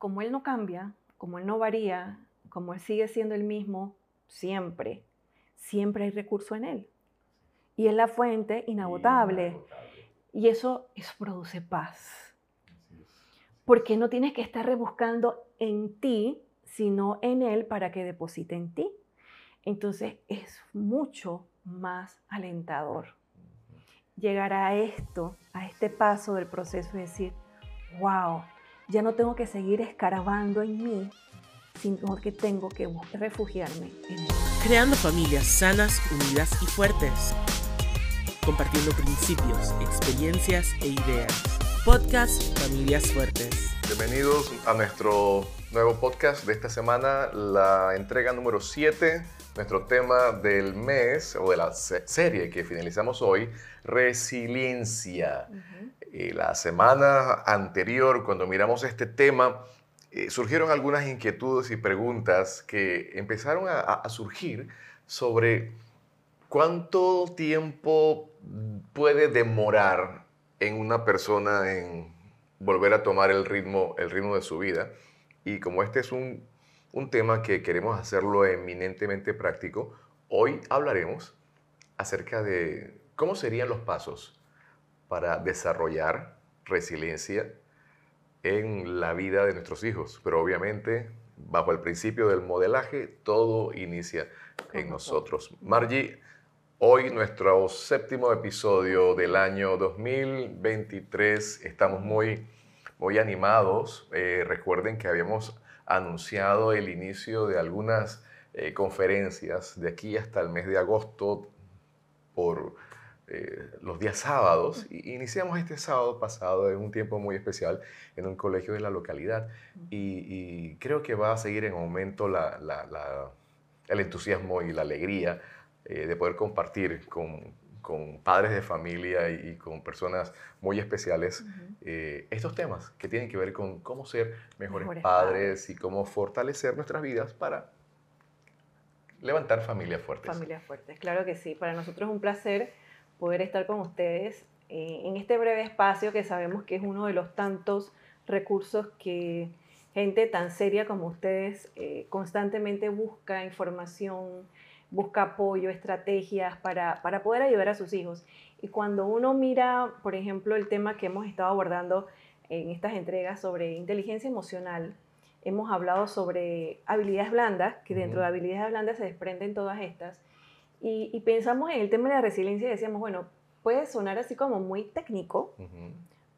como Él no cambia, como Él no varía, como Él sigue siendo el mismo siempre, siempre hay recurso en Él. Y es la fuente inagotable. Y eso, eso produce paz. Porque no tienes que estar rebuscando en ti, sino en Él para que deposite en ti. Entonces es mucho más alentador llegar a esto, a este paso del proceso y decir, wow, ya no tengo que seguir escarabando en mí, sino que tengo que refugiarme en Él. Creando familias sanas, unidas y fuertes. Compartiendo principios, experiencias e ideas. Podcast Familias Fuertes. Bienvenidos a nuestro nuevo podcast de esta semana, la entrega número 7 nuestro tema del mes o de la serie que finalizamos hoy, resiliencia. Eh, la semana anterior, cuando miramos este tema, eh, surgieron algunas inquietudes y preguntas que empezaron a, surgir sobre cuánto tiempo puede demorar en una persona en volver a tomar el ritmo, el ritmo de su vida. Y como este es un un tema que queremos hacerlo eminentemente práctico. Hoy hablaremos acerca de cómo serían los pasos para desarrollar resiliencia en la vida de nuestros hijos. Pero obviamente, bajo el principio del modelaje, todo inicia en nosotros. Margie, hoy nuestro séptimo episodio del año 2023. Estamos muy, muy animados. Eh, recuerden que habíamos anunciado el inicio de algunas eh, conferencias de aquí hasta el mes de agosto por eh, los días sábados. Y iniciamos este sábado pasado en un tiempo muy especial en un colegio de la localidad y, creo que va a seguir en aumento el entusiasmo y la alegría eh, de poder compartir con, con padres de familia y, con personas muy especiales eh, estos temas que tienen que ver con cómo ser mejores, padres, y cómo fortalecer nuestras vidas para levantar familias fuertes. Familias fuertes, claro que sí. Para nosotros es un placer poder estar con ustedes eh, en este breve espacio que sabemos que es uno de los tantos recursos que gente tan seria como ustedes eh, constantemente busca información, busca apoyo, estrategias para, para poder ayudar a sus hijos. Y cuando uno mira, por ejemplo, el tema que hemos estado abordando en estas entregas sobre inteligencia emocional, hemos hablado sobre habilidades blandas, que dentro de habilidades blandas se desprenden todas estas, y, pensamos en el tema de la resiliencia y decíamos, bueno, puede sonar así como muy técnico,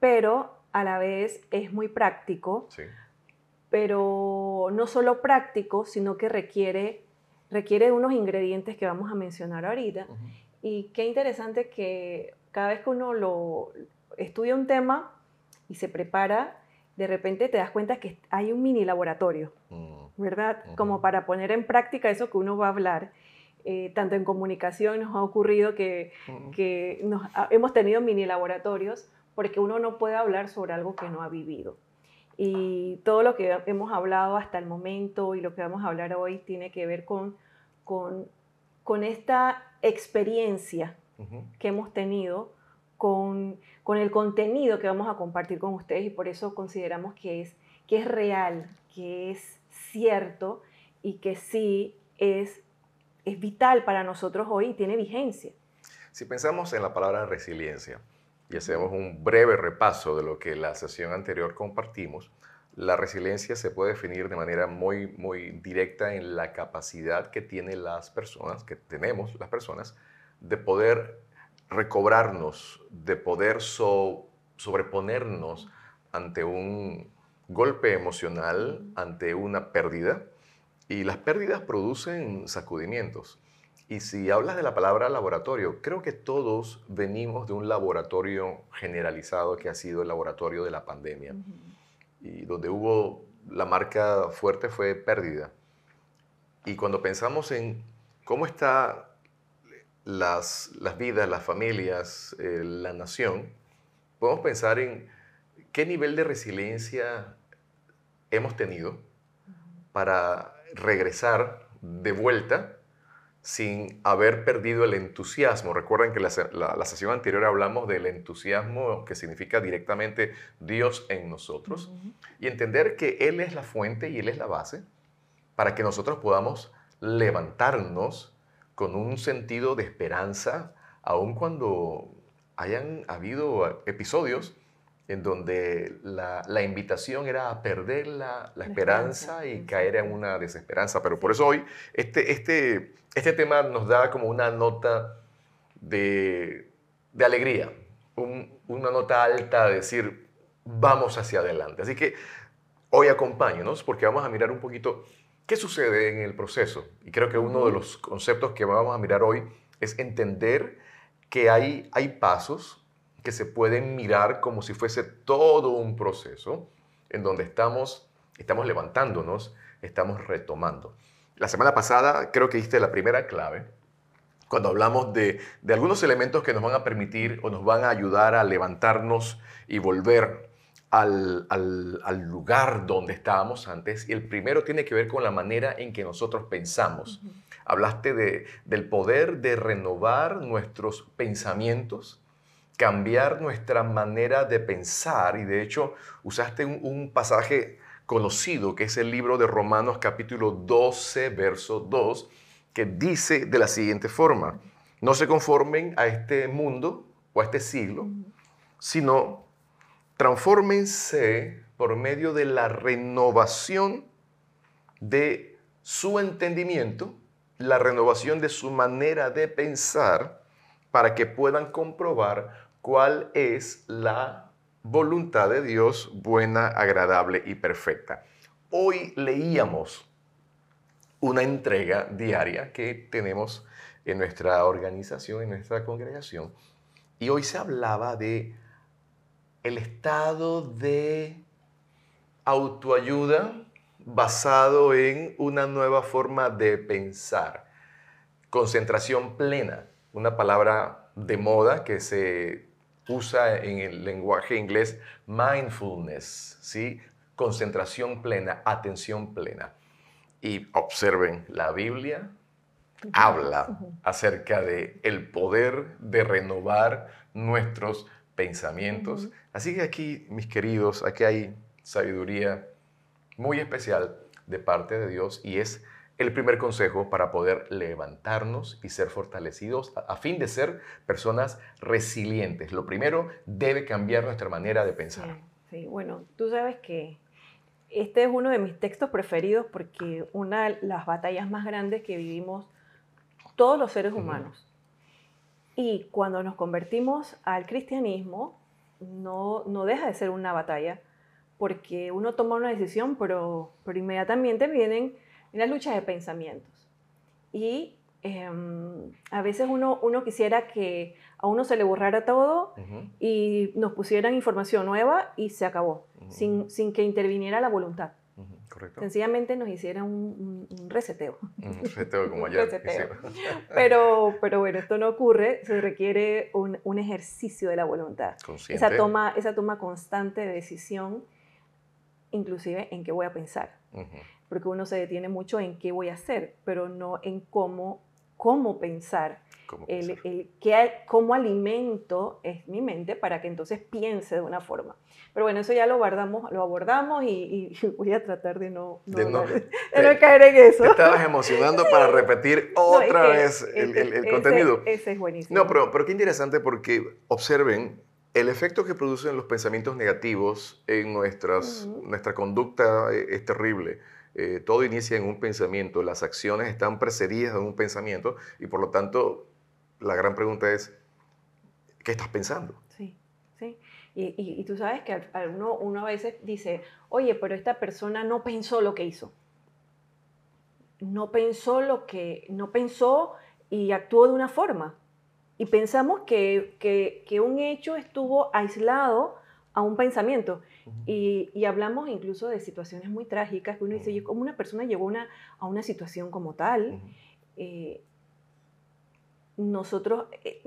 pero a la vez es muy práctico, pero no solo práctico, sino que requiere requiere unos ingredientes que vamos a mencionar ahorita. Y qué interesante que cada vez que uno lo estudia un tema y se prepara, de repente te das cuenta que hay un mini laboratorio, mm. ¿verdad? Como para poner en práctica eso que uno va a hablar. Eh, tanto en comunicación nos ha ocurrido que, que nos, hemos tenido mini laboratorios porque uno no puede hablar sobre algo que no ha vivido. Y todo lo que hemos hablado hasta el momento y lo que vamos a hablar hoy tiene que ver con, con, con esta experiencia que hemos tenido, con, con, el contenido que vamos a compartir con ustedes y por eso consideramos que es, que es real, que es cierto y que sí es, es vital para nosotros hoy y tiene vigencia. Si pensamos en la palabra resiliencia, y hacemos un breve repaso de lo que la sesión anterior compartimos, la resiliencia se puede definir de manera muy, muy directa en la capacidad que tienen las personas, que tenemos las personas, de poder recobrarnos, de poder sobreponernos ante un golpe emocional, ante una pérdida. Y las pérdidas producen sacudimientos. Y si hablas de la palabra laboratorio, creo que todos venimos de un laboratorio generalizado que ha sido el laboratorio de la pandemia. Y donde hubo la marca fuerte fue pérdida. Y cuando pensamos en cómo están las, las vidas, las familias, eh, la nación, podemos pensar en qué nivel de resiliencia hemos tenido para regresar de vuelta sin haber perdido el entusiasmo. Recuerden que la, la, sesión anterior hablamos del entusiasmo que significa directamente Dios en nosotros y entender que Él es la fuente y Él es la base para que nosotros podamos levantarnos con un sentido de esperanza, aun cuando hayan habido episodios en donde la, invitación era a perder la, esperanza, y caer en una desesperanza. Pero por eso hoy este, este, este tema nos da como una nota de, alegría, una nota alta de decir, vamos hacia adelante. Así que hoy acompáñenos porque vamos a mirar un poquito qué sucede en el proceso. Y creo que uno de los conceptos que vamos a mirar hoy es entender que hay, hay pasos que se pueden mirar como si fuese todo un proceso en donde estamos, estamos levantándonos, estamos retomando. La semana pasada creo que diste la primera clave cuando hablamos de, de algunos elementos que nos van a permitir o nos van a ayudar a levantarnos y volver al, al, al, lugar donde estábamos antes. Y el primero tiene que ver con la manera en que nosotros pensamos. Hablaste de, del poder de renovar nuestros pensamientos cambiar nuestra manera de pensar y de hecho usaste un, pasaje conocido que es el libro de Romanos capítulo 12, verso 2, que dice de la siguiente forma, no se conformen a este mundo o a este siglo, sino transfórmense por medio de la renovación de su entendimiento, la renovación de su manera de pensar, para que puedan comprobar cuál es la voluntad de Dios buena, agradable y perfecta. Hoy leíamos una entrega diaria que tenemos en nuestra organización, en nuestra congregación, y hoy se hablaba de el estado de autoayuda basado en una nueva forma de pensar. Concentración plena, una palabra de moda que se usa en el lenguaje inglés mindfulness, ¿sí? concentración plena, atención plena. Y observen, la Biblia habla acerca de el poder de renovar nuestros pensamientos. Así que aquí, mis queridos, aquí hay sabiduría muy especial de parte de Dios y es el primer consejo para poder levantarnos y ser fortalecidos a, fin de ser personas resilientes. Lo primero, debe cambiar nuestra manera de pensar. Sí, bueno, tú sabes que este es uno de mis textos preferidos porque una de las batallas más grandes que vivimos todos los seres humanos. Y cuando nos convertimos al cristianismo, no, no deja de ser una batalla, porque uno toma una decisión, pero, pero inmediatamente vienen en las luchas de pensamientos. Y em, a veces uno, uno quisiera que a uno se le borrara todo y nos pusieran información nueva y se acabó, sin, sin, que interviniera la voluntad. Correcto. Sencillamente nos hicieran un, reseteo. Un reseteo como ayer. Pero, pero bueno, esto no ocurre, se requiere un, un ejercicio de la voluntad. Esa toma, esa toma constante de decisión, inclusive en qué voy a pensar porque uno se detiene mucho en qué voy a hacer, pero no en cómo, cómo pensar. ¿Cómo, el, cómo alimento es mi mente para que entonces piense de una forma. Pero bueno, eso ya lo, guardamos, lo abordamos y, voy a tratar de no, no, caer en eso. Te estabas emocionando para repetir otra vez el, contenido. Ese es buenísimo. No, pero, pero qué interesante porque observen el efecto que producen los pensamientos negativos en nuestras, nuestra conducta eh, es terrible. Eh, todo inicia en un pensamiento, las acciones están precedidas de un pensamiento y por lo tanto la gran pregunta es, ¿qué estás pensando? Sí, sí. Y, tú sabes que uno, uno a veces dice, oye, pero esta persona no pensó lo que hizo. No pensó lo que, no pensó y actuó de una forma. Y pensamos que, que, que un hecho estuvo aislado a un pensamiento. Y, hablamos incluso de situaciones muy trágicas, que uno dice, ¿cómo una persona llegó una, a una situación como tal? Eh, nosotros, eh,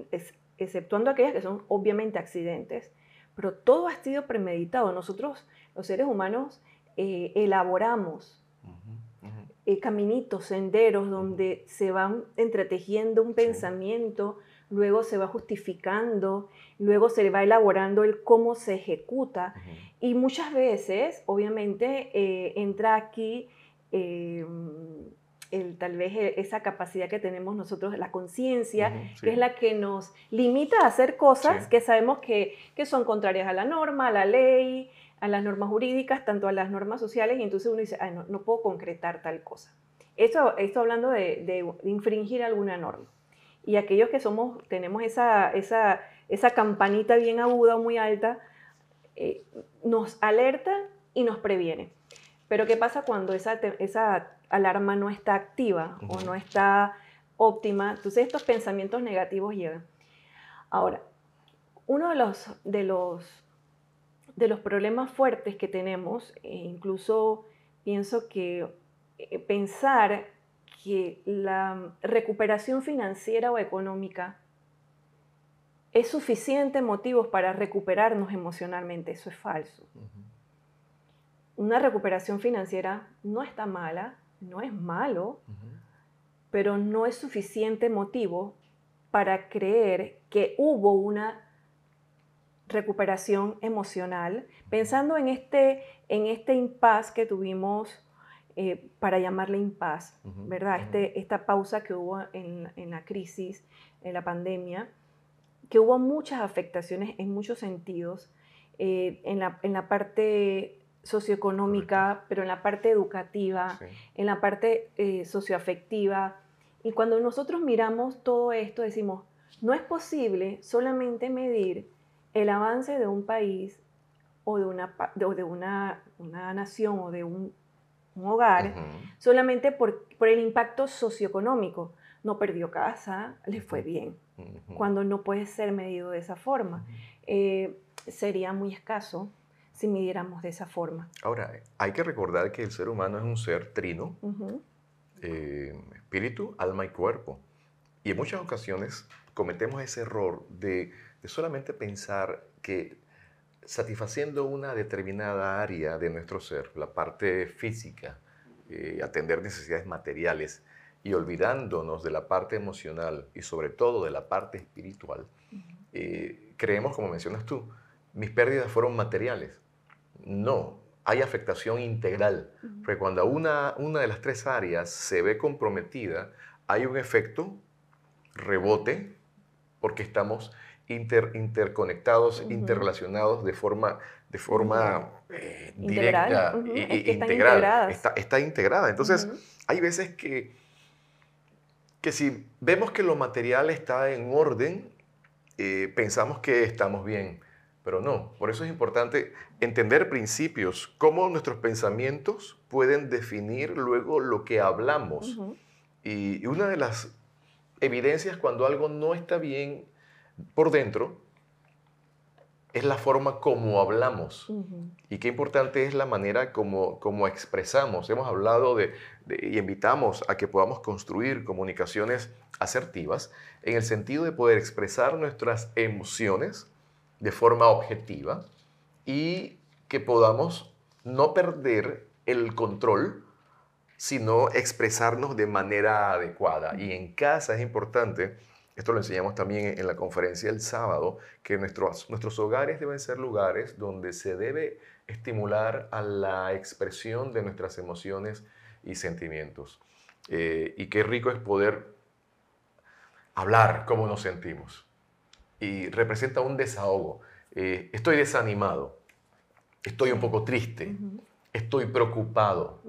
exceptuando aquellas que son obviamente accidentes, pero todo ha sido premeditado. Nosotros, los seres humanos, eh, elaboramos eh, caminitos, senderos donde se van entretejiendo un Sí. Luego se va justificando, luego se va elaborando el cómo se ejecuta. Y muchas veces, obviamente, eh, entra aquí eh, el, tal vez eh, esa capacidad que tenemos nosotros, la conciencia, sí. que es la que nos limita a hacer cosas Sí. que sabemos que, que son contrarias a la norma, a la ley, a las normas jurídicas, tanto a las normas sociales, y entonces uno dice, "Ay, no, no puedo concretar tal cosa. Esto, esto hablando de, de infringir alguna norma. Y aquellos que somos, tenemos esa, esa, esa campanita bien aguda o muy alta, eh, nos alerta y nos previene. Pero ¿qué pasa cuando esa, esa alarma no está activa o no está óptima? Entonces estos pensamientos negativos llegan. Ahora, uno de los, de los, de los problemas fuertes que tenemos, e incluso pienso que eh, pensar que la recuperación financiera o económica es suficiente motivos para recuperarnos emocionalmente, eso es falso. Una recuperación financiera no está mala, no es malo, pero no es suficiente motivo para creer que hubo una recuperación emocional, pensando en este, en este impas que tuvimos, eh, para llamarle impas, Ujú, ¿verdad? Este, esta pausa que hubo en, en la crisis, en la pandemia, que hubo muchas afectaciones en muchos sentidos, eh, en, la, en la parte socioeconómica, pero en la parte educativa, Sí. en la parte eh, socioafectiva. Y cuando nosotros miramos todo esto, decimos, no es posible solamente medir el avance de un país o de una, pa- de, o de una, una nación o de un, un hogar Ujú. solamente por, por el impacto socioeconómico. No perdió casa, le fue bien, Ujú. cuando no puede ser medido de esa forma. Eh, sería muy escaso si midiéramos de esa forma. Ahora, hay que recordar que el ser humano es un ser trino, Ujú, eh, espíritu, alma y cuerpo. Y en muchas ocasiones cometemos ese error de, de solamente pensar que satisfaciendo una determinada área de nuestro ser, la parte física, eh, atender necesidades materiales, y olvidándonos de la parte emocional y sobre todo de la parte espiritual, eh, creemos, como mencionas tú, mis pérdidas fueron materiales. No, hay afectación integral. Porque cuando una, una de las tres áreas se ve comprometida, hay un efecto rebote porque estamos inter- interconectados, interrelacionados de forma, de forma eh, directa e- es e que integral. Está, está integrada. Entonces, hay veces que, que si vemos que lo material está en orden, eh, pensamos que estamos bien, pero no. Por eso es importante entender principios, cómo nuestros pensamientos pueden definir luego lo que hablamos. Y una de las evidencias cuando algo no está bien por dentro es la forma como hablamos. Y qué importante es la manera como, como expresamos. Hemos hablado de, de- y invitamos a que podamos construir comunicaciones asertivas en el sentido de poder expresar nuestras emociones de forma objetiva y que podamos no perder el control, sino expresarnos de manera adecuada. Y en casa es importante, esto lo enseñamos también en la conferencia el sábado, que nuestros, nuestros hogares deben ser lugares donde se debe estimular a la expresión de nuestras emociones y sentimientos. Eh, y qué rico es poder hablar cómo nos sentimos. Y representa un desahogo. Eh, estoy desanimado, estoy un poco triste, estoy preocupado.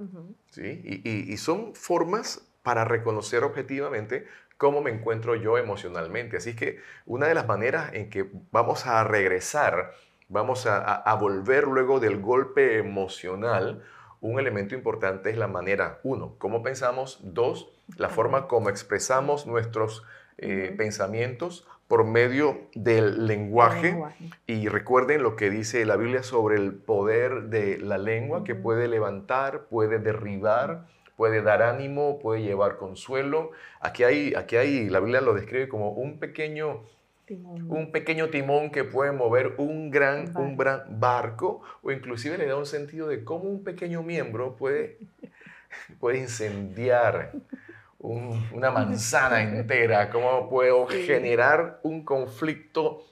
¿sí? Y, y- y son formas para reconocer objetivamente cómo me encuentro yo emocionalmente. Así que una de las maneras en que vamos a regresar, vamos a, volver luego del golpe emocional, un elemento importante es la manera, uno, cómo pensamos, dos, la forma como expresamos nuestros eh, pensamientos por medio del lenguaje. lenguaje. Y recuerden lo que dice la Biblia sobre el poder de la lengua, que puede levantar, puede derribar, puede dar ánimo, puede llevar consuelo. Aquí hay, aquí hay, la Biblia lo describe como un pequeño, Timón. un pequeño timón que puede mover un gran, un Barco. gran barco, o inclusive le da un sentido de cómo un pequeño miembro puede puede incendiar una manzana entera, cómo puedo generar un conflicto,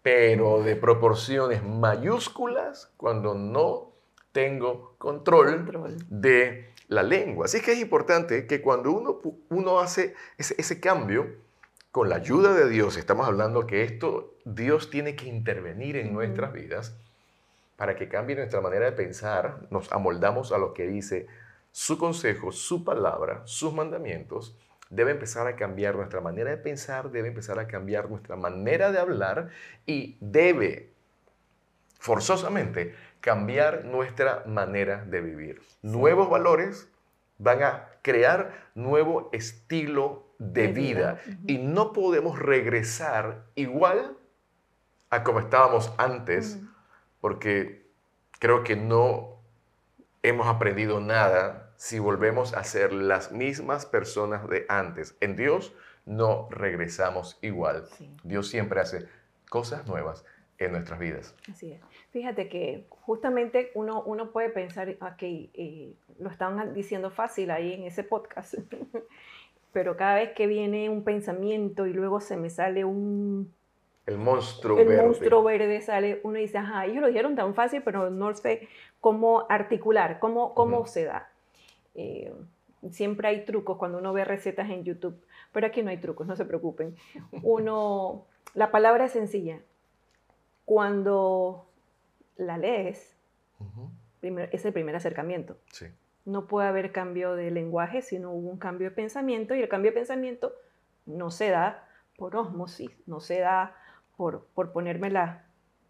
pero de proporciones mayúsculas cuando no tengo control, de la lengua. Así que es importante que cuando uno, uno hace ese, ese cambio, con la ayuda de Dios, estamos hablando que esto, Dios tiene que intervenir en nuestras vidas para que cambie nuestra manera de pensar, nos amoldamos a lo que dice su consejo, su palabra, sus mandamientos, debe empezar a cambiar nuestra manera de pensar, debe empezar a cambiar nuestra manera de hablar y debe forzosamente cambiar nuestra manera de vivir. Nuevos valores van a crear nuevo estilo de, vida, y no podemos regresar igual a como estábamos antes porque creo que no hemos aprendido nada si volvemos a ser las mismas personas de antes. En Dios no regresamos igual. Dios siempre hace cosas nuevas en nuestras vidas. Así es. Fíjate que justamente uno, uno puede pensar, ok, eh, lo estaban diciendo fácil ahí en ese podcast, pero cada vez que viene un pensamiento y luego se me sale un... El monstruo el monstruo verde sale, uno dice, ajá, ellos lo dijeron tan fácil, pero no sé cómo articular, cómo, cómo se da. Eh, siempre hay trucos cuando uno ve recetas en YouTube, pero aquí no hay trucos, no se preocupen. Uno, la palabra es sencilla. Cuando la lees, es el primer acercamiento. No puede haber cambio de lenguaje si no hubo un cambio de pensamiento y el cambio de pensamiento no se da por osmosis, no se da por, por ponérmela,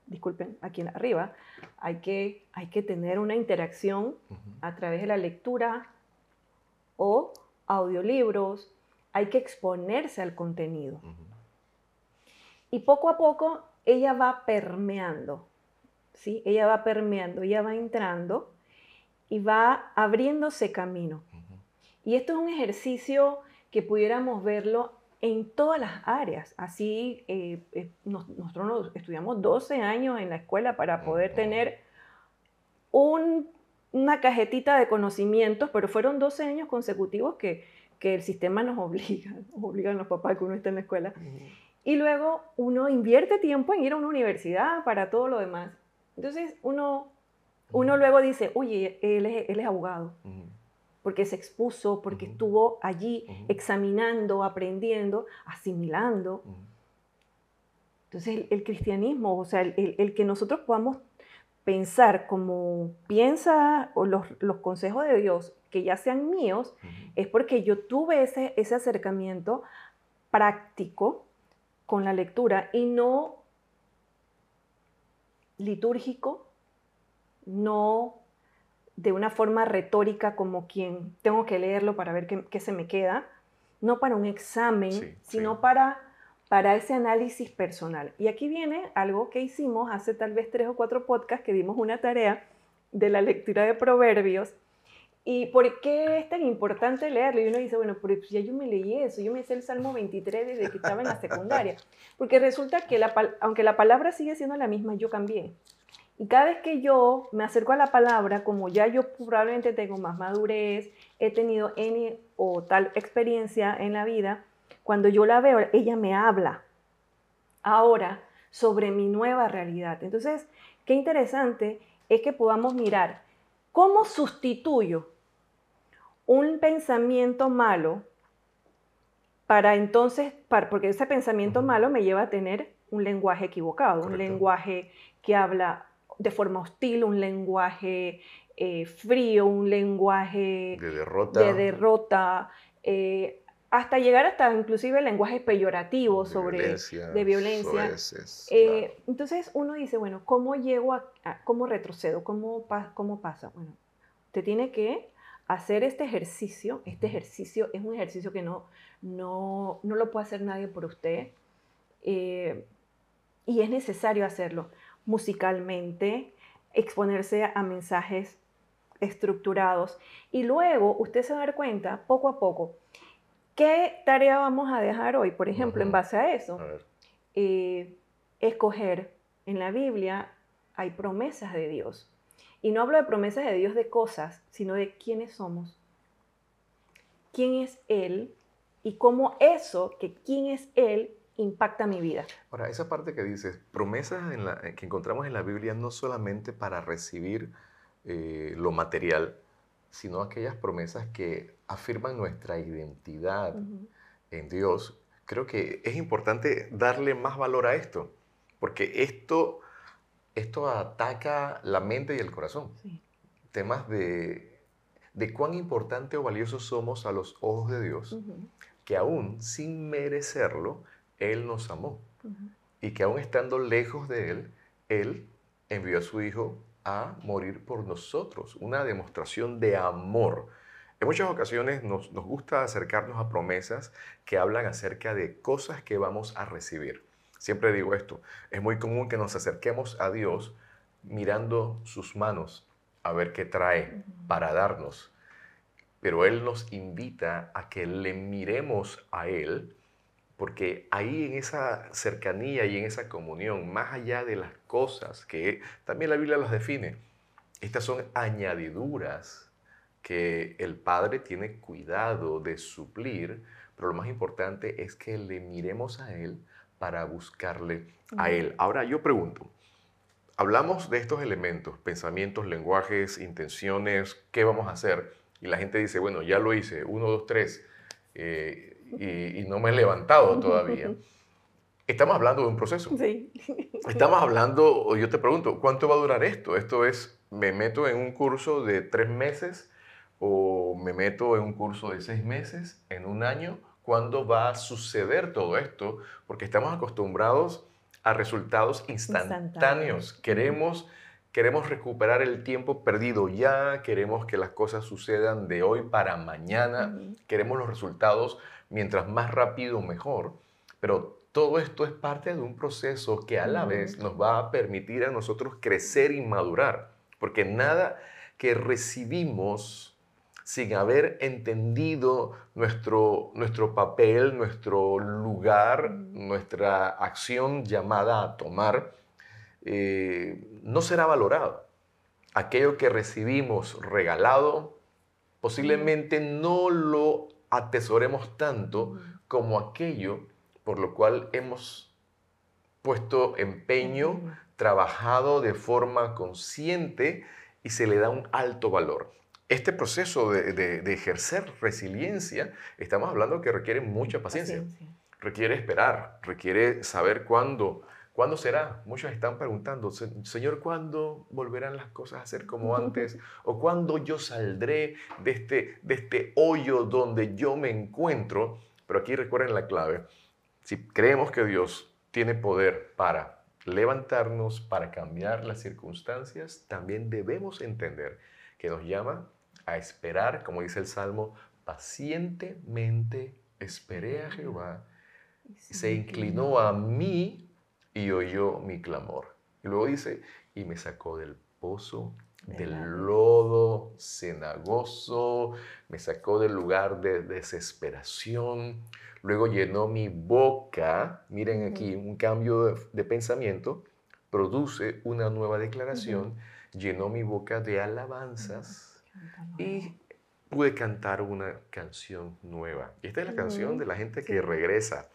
disculpen, aquí arriba. Hay que, hay que tener una interacción a través de la lectura, o audiolibros, hay que exponerse al contenido. Y poco a poco ella va permeando, ¿sí? Ella va permeando, ella va entrando y va abriéndose camino. Y esto es un ejercicio que pudiéramos verlo en todas las áreas. Así, eh, eh, nosotros estudiamos 12 años en la escuela para poder tener un una cajetita de conocimientos, pero fueron 12 años consecutivos que, que el sistema nos obliga, nos obligan los papás que uno esté en la escuela. Y luego uno invierte tiempo en ir a una universidad para todo lo demás. Entonces uno, uno luego dice, oye, él es, él es abogado, porque se expuso, porque estuvo allí examinando, aprendiendo, asimilando. Entonces el, cristianismo, o sea, el, el, que nosotros podamos pensar como piensa o los, consejos de Dios que ya sean míos, es porque yo tuve ese, ese acercamiento práctico con la lectura y no litúrgico, no de una forma retórica como quien tengo que leerlo para ver qué, se me queda, no para un examen, sino para para ese análisis personal. Y aquí viene algo que hicimos hace tal vez tres o cuatro podcasts que dimos una tarea de la lectura de proverbios. ¿Y por qué es tan importante leerlo? Y uno dice, bueno, pues ya yo me leí eso, yo me hice el Salmo 23 desde que estaba en la secundaria. Porque resulta que aunque la palabra sigue siendo la misma, yo cambié. Y cada vez que yo me acerco a la palabra, como ya yo probablemente tengo más madurez, he tenido N o tal experiencia en la vida, cuando yo la veo, ella me habla ahora sobre mi nueva realidad. Entonces, qué interesante es que podamos mirar cómo sustituyo un pensamiento malo para entonces, porque ese pensamiento malo me lleva a tener un lenguaje equivocado, un lenguaje que habla de forma hostil, un lenguaje eh, frío, un lenguaje de derrota, de derrota eh, hasta llegar hasta inclusive lenguaje peyorativo sobre de violencia. Eh, entonces uno dice, bueno, ¿cómo llego a, cómo retrocedo? ¿Cómo, ¿Cómo pasa? Bueno, usted tiene que hacer este ejercicio. Este ejercicio es un ejercicio que no, no, no lo puede hacer nadie por usted. Eh, y es necesario hacerlo musicalmente, exponerse a mensajes estructurados. Y luego usted se va a dar cuenta, poco a poco, ¿Qué tarea vamos a dejar hoy? Por ejemplo, en base a eso, eh, escoger en la Biblia hay promesas de Dios. Y no hablo de promesas de Dios de cosas, sino de quiénes somos. ¿Quién es Él? Y cómo eso, que quién es Él, impacta mi vida. Ahora, esa parte que dices, promesas en la, que encontramos en la Biblia no solamente para recibir eh, lo material, sino aquellas promesas que afirman nuestra identidad en Dios. Creo que es importante darle más valor a esto, porque esto, esto ataca la mente y el corazón. Temas de, de cuán importante o valioso somos a los ojos de Dios, que aún sin merecerlo, él nos amó y que aún estando lejos de Él, Él envió a su Hijo a morir por nosotros, una demostración de amor. En muchas ocasiones nos, nos, gusta acercarnos a promesas que hablan acerca de cosas que vamos a recibir. Siempre digo esto, es muy común que nos acerquemos a Dios mirando sus manos a ver qué trae para darnos, pero Él nos invita a que le miremos a Él porque ahí en esa cercanía y en esa comunión, más allá de las cosas que también la Biblia las define, estas son añadiduras que el Padre tiene cuidado de suplir, pero lo más importante es que le miremos a Él para buscarle a Él. Ahora yo pregunto, hablamos de estos elementos, pensamientos, lenguajes, intenciones, ¿qué vamos a hacer? Y la gente dice, bueno, ya lo hice, uno, dos, tres. Eh, y, no me he levantado todavía. Estamos hablando de un proceso. Sí. Estamos hablando, yo te pregunto, ¿cuánto va a durar esto? Esto es, me meto en un curso de tres meses o me meto en un curso de seis meses, en un año. ¿Cuándo va a suceder todo esto? Porque estamos acostumbrados a resultados instantáneos. Queremos queremos recuperar el tiempo perdido ya, queremos que las cosas sucedan de hoy para mañana, queremos los resultados mientras más rápido mejor, pero todo esto es parte de un proceso que a la vez nos va a permitir a nosotros crecer y madurar, porque nada que recibimos sin haber entendido nuestro, nuestro papel, nuestro lugar, nuestra acción llamada a tomar, eh, no será valorado. Aquello que recibimos regalado, posiblemente no lo atesoremos tanto como aquello por lo cual hemos puesto empeño, trabajado de forma consciente y se le da un alto valor. Este proceso de, ejercer resiliencia, estamos hablando que requiere mucha paciencia. requiere esperar, requiere saber cuándo ¿Cuándo será? Muchos están preguntando, Señor, ¿cuándo volverán las cosas a ser como antes? ¿O cuándo yo saldré de este, de este hoyo donde yo me encuentro? Pero aquí recuerden la clave. Si creemos que Dios tiene poder para levantarnos, para cambiar las circunstancias, también debemos entender que nos llama a esperar, como dice el Salmo, pacientemente esperé a Jehová, se inclinó a mí y oyó mi clamor. Y luego dice, y me sacó del pozo, del lodo cenagoso, me sacó del lugar de desesperación, luego llenó mi boca, miren aquí, un cambio de, pensamiento, produce una nueva declaración, llenó mi boca de alabanzas y pude cantar una canción nueva. Y esta es la canción de la gente que regresa,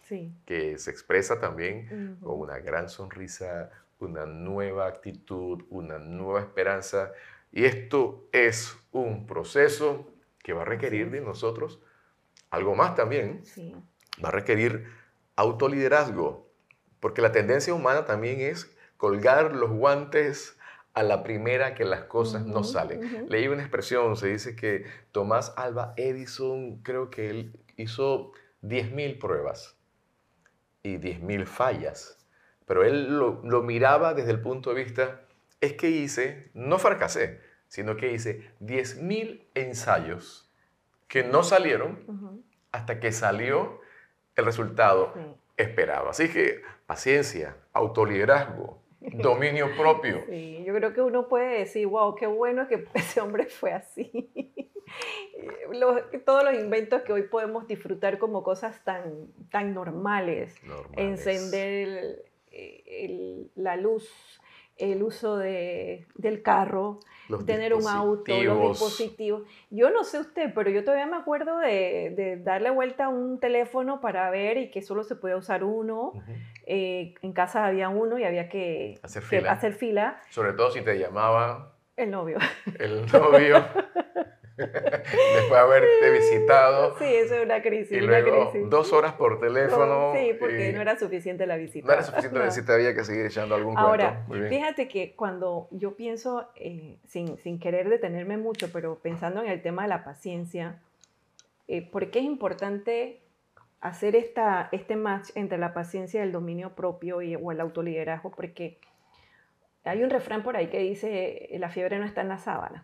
que se expresa también con una gran sonrisa, una nueva actitud, una nueva esperanza. Y esto es un proceso que va a requerir de nosotros algo más también. Va a requerir autoliderazgo, porque la tendencia humana también es colgar los guantes a la primera que las cosas no salen. Leí una expresión, se dice que Tomás Alba Edison, creo que él hizo 10.000 pruebas y 10.000 fallas, pero él lo, miraba desde el punto de vista, es que hice, no fracasé, sino que hice 10.000 ensayos que no salieron hasta que salió el resultado esperado. Así que paciencia, autoliderazgo, dominio propio. Sí, yo creo que uno puede decir, wow, qué bueno que ese hombre fue así. todos los inventos que hoy podemos disfrutar como cosas tan, tan normales, encender la luz el uso de, del carro, Los tener un auto, los dispositivos. Yo no sé usted, pero yo todavía me acuerdo de, de darle vuelta a un teléfono para ver y que solo se podía usar uno. Eh, en casa había uno y había que Hacer que fila. hacer fila. Sobre todo si te llamaba El novio. el novio después de haberte visitado Sí, eso es una crisis. y una luego crisis. dos horas por teléfono. Sí, porque y no era suficiente la visita. no era suficiente No. decirte, había que seguir echando algún Ahora, cuento. Bien. fíjate que cuando yo pienso, eh, sin, sin querer detenerme mucho, pero pensando en el tema de la paciencia, eh, ¿por qué es importante hacer esta, este match entre la paciencia y el dominio propio y, o el autoliderazgo? Porque hay un refrán por ahí que dice, la fiebre no está en la sábana.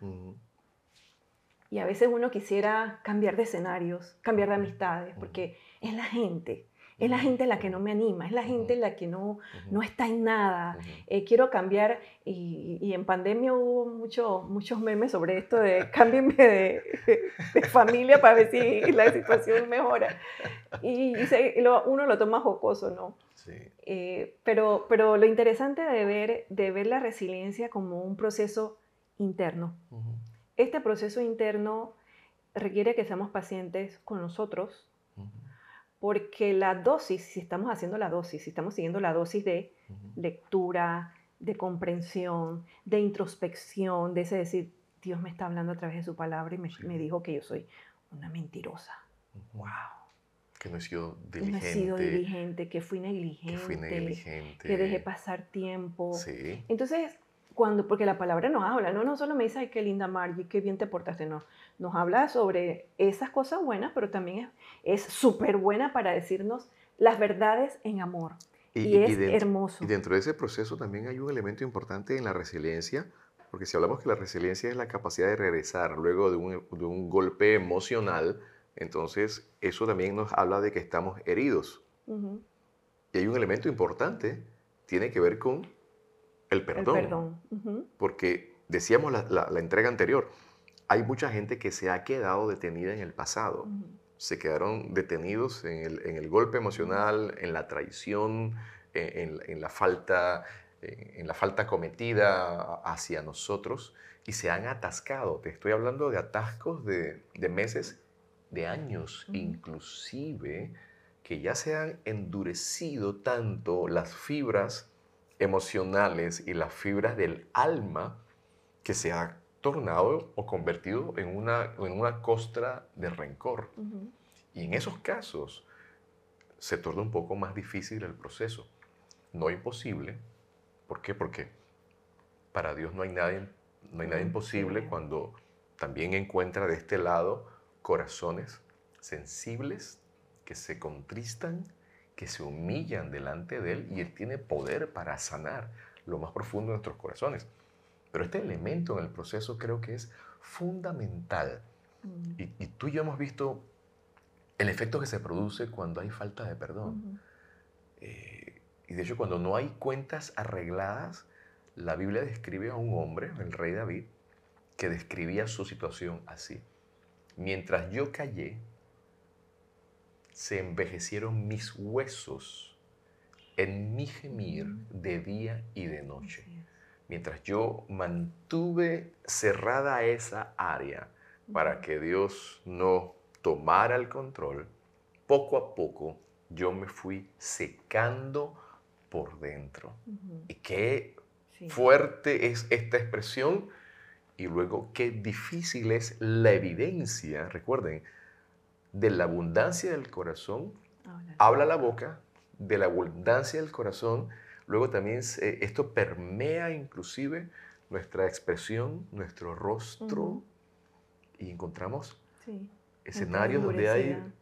Y a veces uno quisiera cambiar de escenarios, cambiar de amistades, porque es la gente, es la gente la que no me anima, es la gente la que no, no está en nada. Eh, quiero cambiar y, y en pandemia hubo mucho, muchos memes sobre esto de cámbienme de, de familia para ver si la situación mejora. Y, y se- lo- uno lo toma jocoso, ¿no? Sí. Eh, pero, pero lo interesante de ver, de ver la resiliencia como un proceso interno. Ujú. Este proceso interno requiere que seamos pacientes con nosotros. Porque la dosis, si estamos haciendo la dosis, si estamos siguiendo la dosis de lectura, de comprensión, de introspección, de ese decir, Dios me está hablando a través de su palabra y me, Sí. me dijo que yo soy una mentirosa. ¡Wow! Que no he sido Que no diligente. he sido diligente, que fui negligente, Que fui negligente. que dejé pasar tiempo. Sí. Entonces, cuando, porque la palabra nos habla, no, no solo me dice, ay, qué linda Margie, qué bien te portaste, no. Nos habla sobre esas cosas buenas, pero también es súper buena para decirnos las verdades en amor. Y, es dentro- hermoso. Y dentro de ese proceso también hay un elemento importante en la resiliencia, porque si hablamos que la resiliencia es la capacidad de regresar luego de un, de un golpe emocional, entonces eso también nos habla de que estamos heridos. Y hay un elemento importante, tiene que ver con el El perdón. Porque decíamos la, la- la entrega anterior, hay mucha gente que se ha quedado detenida en el pasado. se quedaron detenidos en el, en el golpe emocional, en la traición, en, en- en la falta, en, en la falta cometida hacia nosotros y se han atascado. Te estoy hablando de atascos de, de meses, de años, inclusive, que ya se han endurecido tanto las fibras emocionales y las fibras del alma que se ha tornado o convertido en una, en una costra de rencor. Y en esos casos se torna un poco más difícil el proceso. No imposible. ¿Por qué? Porque para Dios no hay nada, no hay nada Mm, imposible cuando también encuentra de este lado corazones sensibles que se contristan, que se humillan delante de Él y Él tiene poder para sanar lo más profundo de nuestros corazones. Pero este elemento en el proceso creo que es fundamental. ujú, Y, y tú y yo hemos visto el efecto que se produce cuando hay falta de perdón. Eh, y de hecho, cuando no hay cuentas arregladas, la Biblia describe a un hombre, el rey David, que describía su situación así. Mientras yo callé, se envejecieron mis huesos en mi gemir de día y de noche. Mientras yo mantuve cerrada esa área para que Dios no tomara el control, poco a poco yo me fui secando por dentro. Y qué sí. fuerte es esta expresión. Y luego qué difícil es la evidencia, recuerden, de la abundancia del corazón habla la boca de la abundancia del corazón, luego también esto permea inclusive nuestra expresión, nuestro rostro, y encontramos sí. escenarios donde hay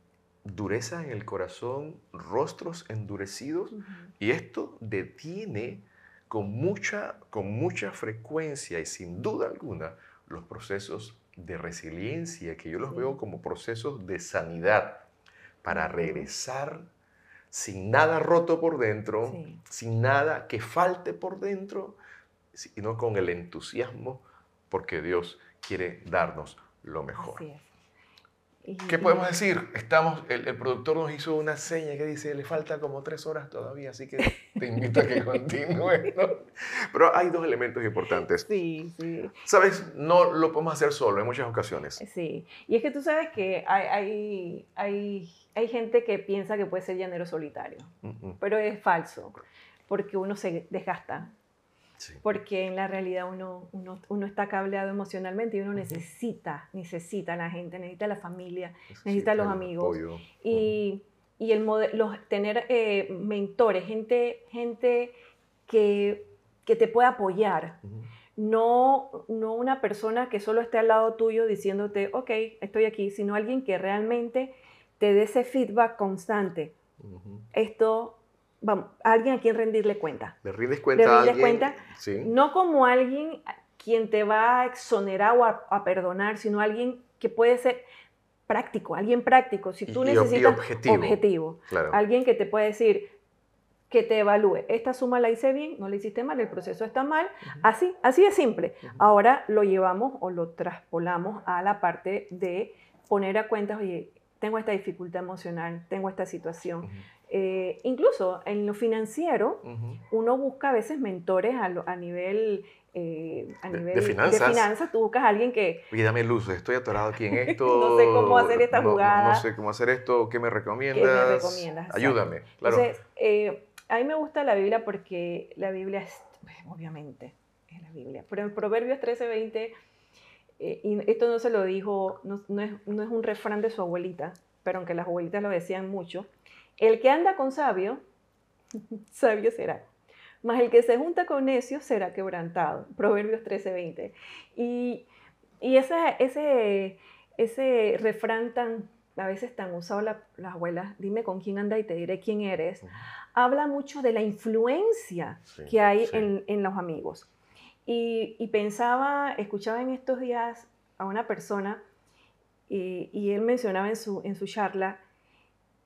dureza en el corazón, rostros endurecidos, y esto detiene con mucha, con mucha frecuencia y sin duda alguna los procesos de resiliencia, que yo los veo como procesos de sanidad, para regresar sin nada roto por dentro, Sí. sin nada que falte por dentro, sino con el entusiasmo porque Dios quiere darnos lo mejor. ¿Qué podemos decir? Estamos, el, el productor nos hizo una seña que dice, le falta como tres horas todavía, así que te invito a que continúes, ¿no? Pero hay dos elementos importantes. Sí, sí. ¿Sabes? No lo podemos hacer solo en muchas ocasiones. Sí, y es que tú sabes que hay, hay, hay, hay gente que piensa que puede ser llanero solitario, mm, pero es falso, porque uno se desgasta, sí. porque en la realidad uno, uno, uno está cableado emocionalmente y uno necesita, necesita a la gente, necesita a la familia, necesita a los amigos. apoyo. y, y el los, tener eh, mentores, gente, gente que, que te pueda apoyar. Ujú. No, no una persona que solo esté al lado tuyo diciéndote, ok, estoy aquí, sino alguien que realmente te dé ese feedback constante. Esto, vamos, alguien a quien rendirle cuenta. ¿Le rindes cuenta a rindes alguien? cuenta? Sí. No como alguien quien te va a exonerar o a, a perdonar, sino alguien que puede ser práctico, alguien práctico. Si tú Y- y- y necesitas objetivo. objetivo, Claro. alguien que te puede decir, que te evalúe, esta suma la hice bien, no la hiciste mal, el proceso está mal, así, así de simple. Ahora lo llevamos o lo traspolamos a la parte de poner a cuentas, oye, tengo esta dificultad emocional, tengo esta situación. Ujú. Eh, incluso en lo financiero, uno busca a veces mentores a, lo- a nivel... eh, a De- de nivel finanzas. tú buscas a alguien que, Oye, dame luz, estoy atorado aquí en esto. No sé cómo hacer esta no- jugada. No, sé cómo hacer esto, ¿qué me recomiendas? recomiendas? Exacto. Ayúdame, claro. Entonces, eh, a mí me gusta la Biblia porque la Biblia es, pues, obviamente, es la Biblia. Pero en Proverbios 13:20, eh, y esto no se lo dijo, no, no es, no es un refrán de su abuelita, pero aunque las abuelitas lo decían mucho, el que anda con sabio, sabio será. Mas el que se junta con necios será quebrantado. Proverbios 13:20. Y, y ese, ese, ese refrán tan, a veces tan usado la- las abuelas, dime con quién anda y te diré quién eres, habla mucho de la influencia Sí, que hay sí. en, en los amigos. Y, y pensaba, escuchaba en estos días a una persona y, y él mencionaba en su, en su charla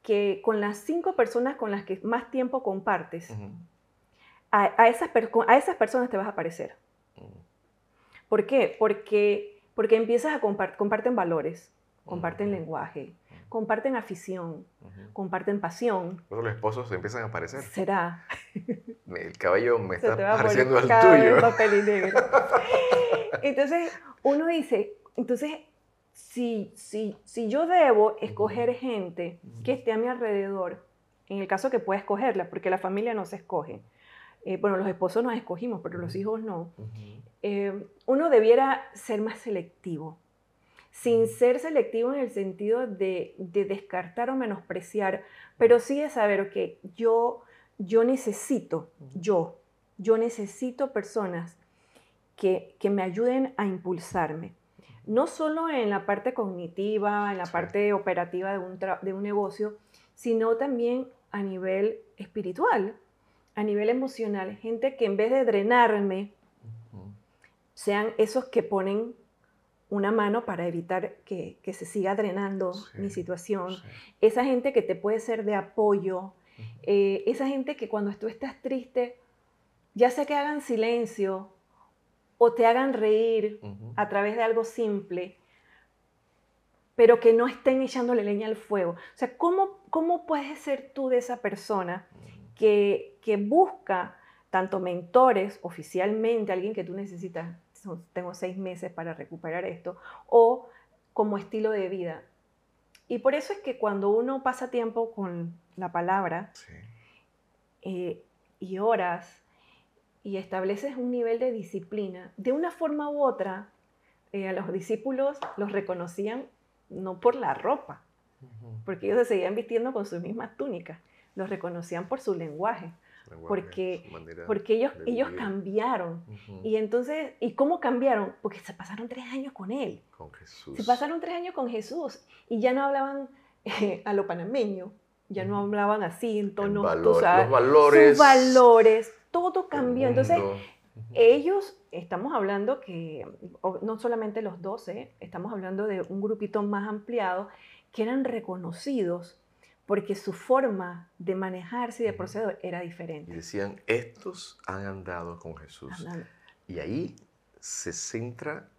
que con las cinco personas con las que más tiempo compartes, a, a esas, a esas personas te vas a parecer. Ujú. ¿Por qué? Porque, porque empiezas a compartir, comparten valores, comparten lenguaje, comparten afición, comparten pasión. Luego los esposos empiezan a aparecer. Será. El cabello me Se está pareciendo al tuyo. Entonces, uno dice, entonces, si, si, si yo debo escoger gente que esté a mi alrededor, en el caso que pueda escogerla, porque la familia no se escoge, eh, bueno, los esposos nos escogimos, pero los hijos no, eh, uno debiera ser más selectivo, sin ser selectivo en el sentido de, de descartar o menospreciar, pero sí de saber que yo, yo necesito, yo, yo necesito personas que, que me ayuden a impulsarme. No solo en la parte cognitiva, en la Sí. parte operativa de un, de un negocio, sino también a nivel espiritual, a nivel emocional. Gente que en vez de drenarme, sean esos que ponen una mano para evitar que, que se siga drenando Sí, mi situación. Sí. Esa gente que te puede ser de apoyo. Eh, esa gente que cuando tú estás triste, ya sea que hagan silencio o te hagan reír a través de algo simple, pero que no estén echándole leña al fuego. O sea, ¿cómo, cómo puedes ser tú de esa persona que, que busca tanto mentores oficialmente, alguien que tú necesitas, tengo seis meses para recuperar esto, o como estilo de vida? Y por eso es que cuando uno pasa tiempo con la palabra Sí. eh, y horas y estableces un nivel de disciplina, de una forma u otra, eh, a los discípulos los reconocían no por la ropa, porque ellos se seguían vistiendo con sus mismas túnicas, los reconocían por su lenguaje, Lenguaje, porque- porque ellos, ellos cambiaron. Y entonces, ¿y cómo cambiaron? Porque se pasaron tres años con él. Con Jesús. Se pasaron tres años con Jesús y ya no hablaban eh, a lo panameño, ya no hablaban así en tono, valor- sabes, los valores. sus valores, todo cambió. Entonces, ellos, estamos hablando que, no solamente los 12, estamos hablando de un grupito más ampliado, que eran reconocidos porque su forma de manejarse y de proceder era Y diferente. decían, estos han andado con Jesús. Hablando- Y ahí se centra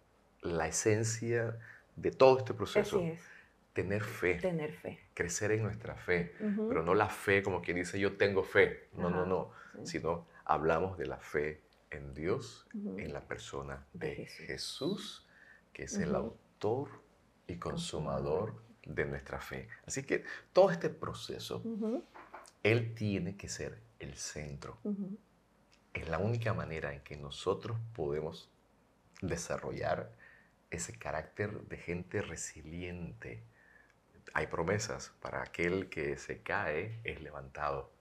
la esencia de todo este proceso. Así es. Tener fe, tener fe. crecer en nuestra fe, pero no la fe como quien dice yo tengo fe, no, no, Ajá, no, sí. sino hablamos de la fe en Dios, en la persona De Jesús. Jesús, que es el autor y consumador de nuestra fe. Así que todo este proceso, Él tiene que ser el centro. Es la única manera en que nosotros podemos desarrollar ese carácter de gente resiliente. Hay promesas para aquel que se cae es levantado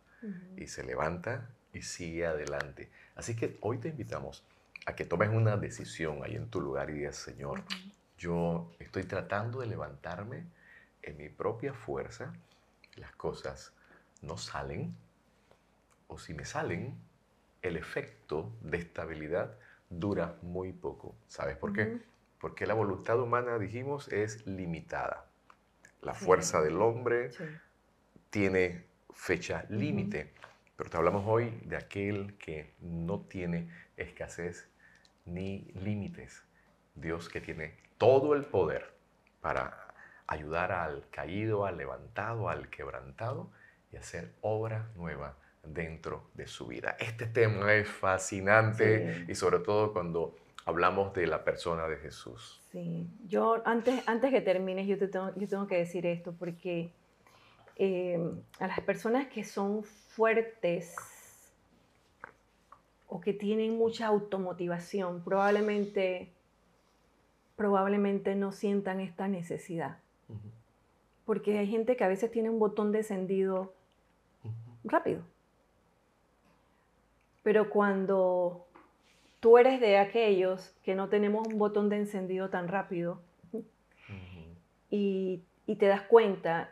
y se levanta y sigue adelante. Así que hoy te invitamos a que tomes una decisión ahí en tu lugar y digas, Señor, yo estoy tratando de levantarme en mi propia fuerza, las cosas no salen, o si me salen, el efecto de estabilidad dura muy poco. ¿Sabes por qué? Porque la voluntad humana, dijimos, es limitada. La Sí. fuerza del hombre Sí. tiene fecha límite, pero te hablamos hoy de aquel que no tiene escasez ni límites. Dios que tiene todo el poder para ayudar al caído, al levantado, al quebrantado y hacer obra nueva dentro de su vida. Este tema es fascinante Sí. y sobre todo cuando hablamos de la persona de Jesús. Sí, yo antes, antes que termines, yo, te tengo, yo tengo que decir esto, porque eh, a las personas que son fuertes o que tienen mucha automotivación, probablemente, probablemente no sientan esta necesidad. Porque hay gente que a veces tiene un botón de encendido rápido. Pero cuando tú eres de aquellos que no tenemos un botón de encendido tan rápido y, y te das cuenta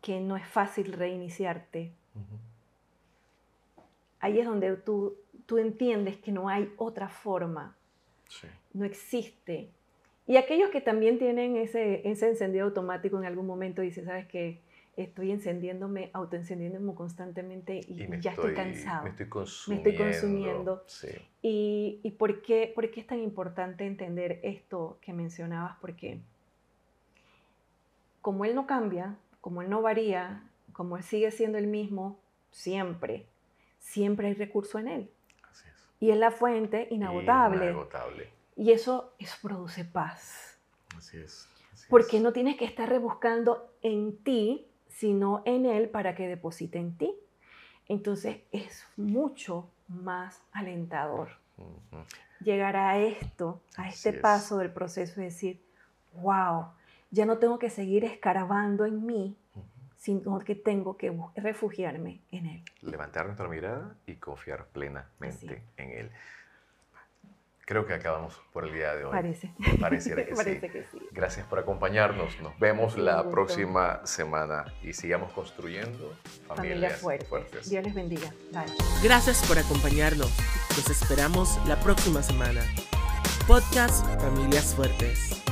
que no es fácil reiniciarte, ahí es donde tú, tú entiendes que no hay otra forma, Sí. no existe. Y aquellos que también tienen ese, ese encendido automático en algún momento dicen, ¿sabes qué? Estoy encendiéndome, autoencendiéndome constantemente y, Y me ya estoy, cansado. Me estoy Me consumiendo. estoy consumiendo. Sí. ¿Y, y por, qué, por qué es tan importante entender esto que mencionabas? Porque como Él no cambia, como Él no varía, como Él sigue siendo el mismo, siempre, siempre hay recurso en Él. Así es. Y es la fuente inagotable. Inagotable. Y eso, eso produce paz. Así es. así Porque es. no tienes que estar rebuscando en ti, sino en Él para que deposite en ti. Entonces es mucho más alentador Ujú. llegar a esto, a Así este es. paso del proceso y decir, wow, ya no tengo que seguir escarbando en mí, sino que tengo que refugiarme en Él. Levantar nuestra mirada y confiar plenamente Así. en Él. Creo que acabamos por el día de hoy. Parece. Pareciera que Parece sí. que sí. Gracias por acompañarnos. Nos vemos la gusto. próxima semana y sigamos construyendo familias, Familias fuertes. fuertes. Dios les bendiga. Bye. Gracias por acompañarnos. Los esperamos la próxima semana. Podcast Familias Fuertes.